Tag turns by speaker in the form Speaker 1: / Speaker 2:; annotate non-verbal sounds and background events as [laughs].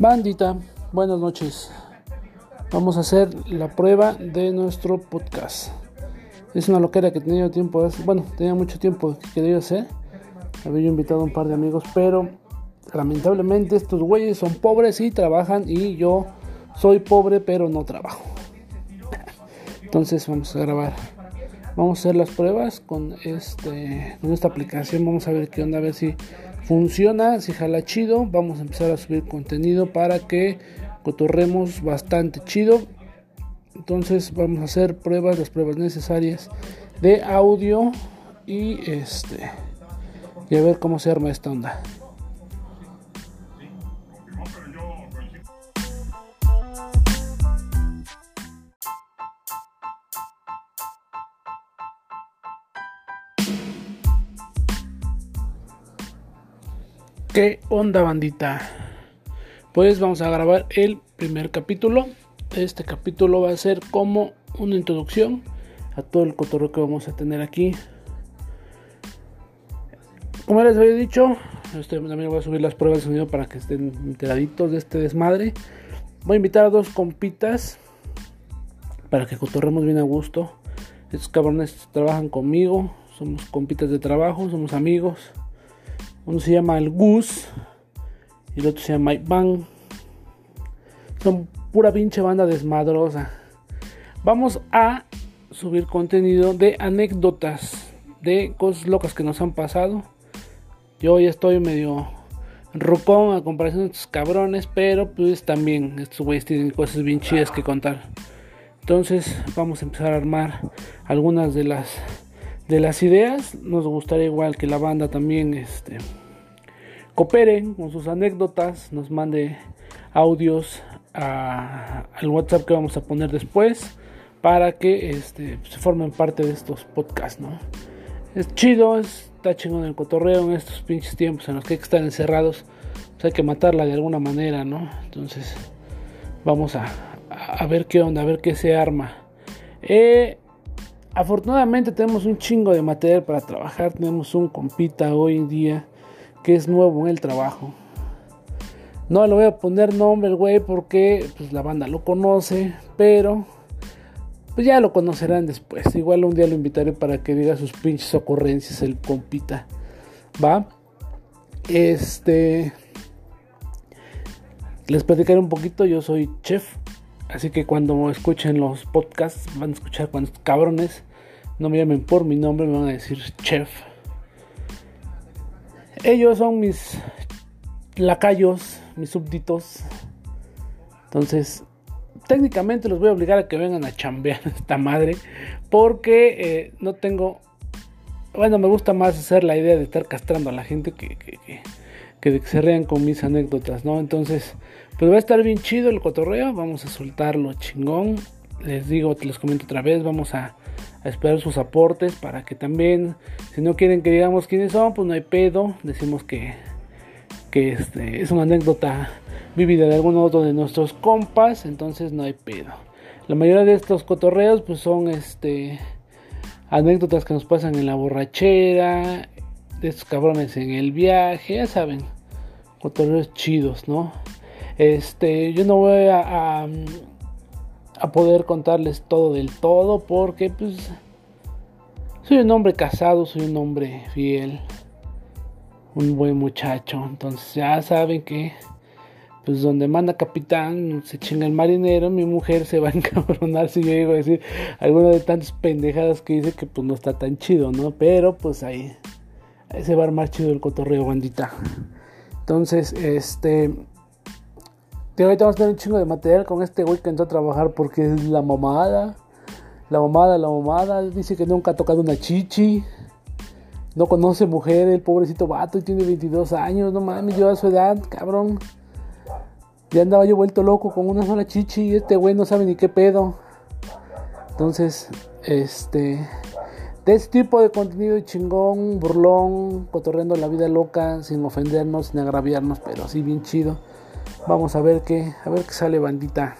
Speaker 1: Bandita, buenas noches. Vamos a hacer la prueba de nuestro podcast. Es una loquera que tenía tiempo, bueno, tenía mucho tiempo que quería hacer. Había invitado a un par de amigos, pero lamentablemente estos güeyes son pobres y trabajan y yo soy pobre pero no trabajo. Entonces vamos a grabar. Vamos a hacer las pruebas con este con esta aplicación. Vamos a ver qué onda, a ver si funciona, si jala chido. Vamos a empezar a subir contenido para que cotorremos bastante chido. Entonces vamos a hacer pruebas, las pruebas necesarias de audio y este y a ver cómo se arma esta onda. ¿Qué onda bandita? Pues vamos a grabar el primer capítulo. Este capítulo va a ser como una introducción a todo el cotorreo que vamos a tener aquí. Como les había dicho, este, también voy a subir las pruebas de sonido para que estén enteraditos de este desmadre. Voy a invitar a dos compitas para que cotorremos bien a gusto. Estos cabrones trabajan conmigo, somos compitas de trabajo, somos amigos. Uno se llama el Gus y el otro se llama Iván. Son pura pinche banda desmadrosa. Vamos a subir contenido de anécdotas de cosas locas que nos han pasado. Yo ya estoy medio rucón a comparación de estos cabrones, pero pues también estos güeyes tienen cosas bien chidas que contar. Entonces vamos a empezar a armar algunas de las de las ideas. Nos gustaría igual que la banda también este, coopere con sus anécdotas, nos mande audios al WhatsApp que vamos a poner después para que este, se formen parte de estos podcasts, ¿no? Es chido, está chingón el cotorreo en estos pinches tiempos en los que hay que estar encerrados, pues hay que matarla de alguna manera, ¿no? Entonces, vamos a, a ver qué onda, a ver qué se arma. Eh, Afortunadamente tenemos un chingo de material para trabajar. Tenemos un compita hoy en día que es nuevo en el trabajo. No le voy a poner nombre güey porque pues, la banda lo conoce, pero pues ya lo conocerán después. Igual un día lo invitaré para que diga sus pinches ocurrencias el compita. ¿Va? Este... Les platicaré un poquito, yo soy chef, así que cuando escuchen los podcasts van a escuchar cuando cabrones no me llamen por mi nombre, me van a decir chef. Ellos son mis lacayos, mis súbditos. Entonces, técnicamente los voy a obligar a que vengan a chambear [laughs] esta madre. Porque eh, no tengo. Bueno, me gusta más hacer la idea de estar castrando a la gente que, que se rean con mis anécdotas, ¿no? Entonces, pues va a estar bien chido el cotorreo. Vamos a soltarlo chingón. Les digo, les comento otra vez. Vamos a a esperar sus aportes para que también, si no quieren que digamos quiénes son, pues no hay pedo, decimos que, que este, es una anécdota vivida de alguno otro de nuestros compas, entonces no hay pedo. La mayoría de estos cotorreos pues son este anécdotas que nos pasan en la borrachera, de estos cabrones en el viaje, ya saben, cotorreos chidos, ¿no? Este, yo no voy a a poder contarles todo del todo porque pues soy un hombre casado, soy un hombre fiel, un buen muchacho, entonces ya saben que pues donde manda capitán se chinga el marinero, mi mujer se va a [laughs] encabronar si yo digo decir alguna de tantas pendejadas que dice que pues no está tan chido, ¿no? Pero pues ahí se va a armar chido el cotorreo, bandita. Entonces, este ahorita vamos a tener un chingo de material con este güey que entró a trabajar porque es la mamada. La mamada, la mamada. Dice que nunca ha tocado una chichi. No conoce mujer, el pobrecito vato tiene 22 años. No mames, yo a su edad, cabrón. Ya andaba yo vuelto loco con una sola chichi y este güey no sabe ni qué pedo. Entonces, este. De este tipo de contenido chingón, burlón, cotorreando la vida loca, sin ofendernos, sin agraviarnos, pero así bien chido. Vamos a ver qué, a ver qué sale bandita.